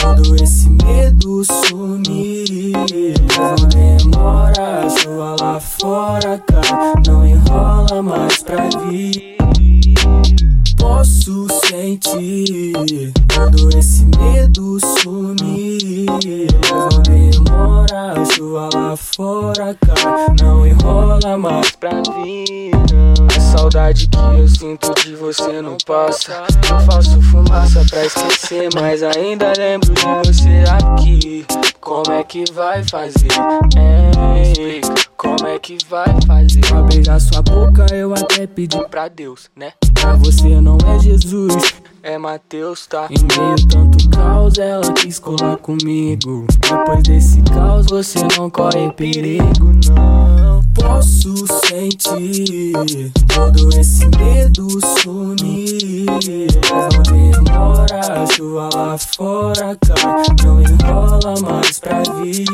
todo esse medo sumir. Não demora, a chuva lá fora cai, não enrola mais pra vir. Posso sentir todo esse medo sumir. Não demora, a chuva lá fora cai, não enrola mais pra vir. Saudade que eu sinto de você não passa. Eu faço fumaça pra esquecer, mas ainda lembro de você aqui. Como é que vai fazer? É, explica. Como é que vai fazer? Pra beijar sua boca eu até pedi pra Deus, né? Pra você não é Jesus, é Mateus, tá? Em meio tanto caos, ela quis colar comigo. Depois desse caos, você não corre perigo. Posso sentir todo esse medo sumir. Mas não demora, a chuva lá fora cai. Não enrola mais pra vir.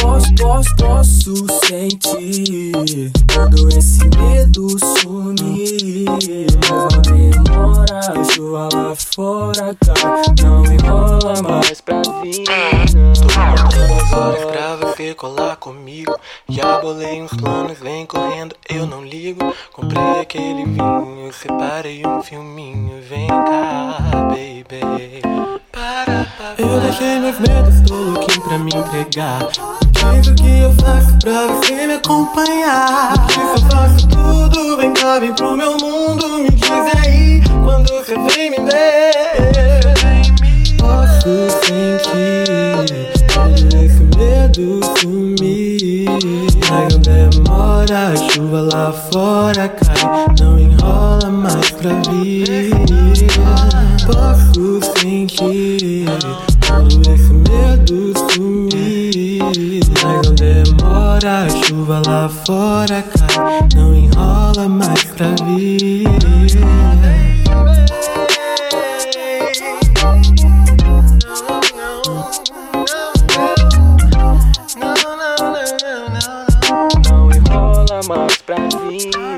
Posso, posso, posso sentir todo esse medo sumir. Mas não demora, a chuva lá fora cai. Não horas pra você colar comigo. Já bolei uns planos, vem correndo, eu não ligo. Comprei aquele vinho, separei um filminho. Vem cá, baby. Para, para. Eu deixei meus medos, tô louquinho pra me entregar. Diz o que eu faço pra você me acompanhar. Diz eu faço tudo, vem cá, vem pro meu mundo. Me diz aí quando você vem me ver. Mas não demora, a chuva lá fora cai. Não enrola mais pra vir. Posso sentir todo esse medo sumir. Mas não demora, a chuva lá fora cai. Não enrola mais pra vir. mais pra mim, não.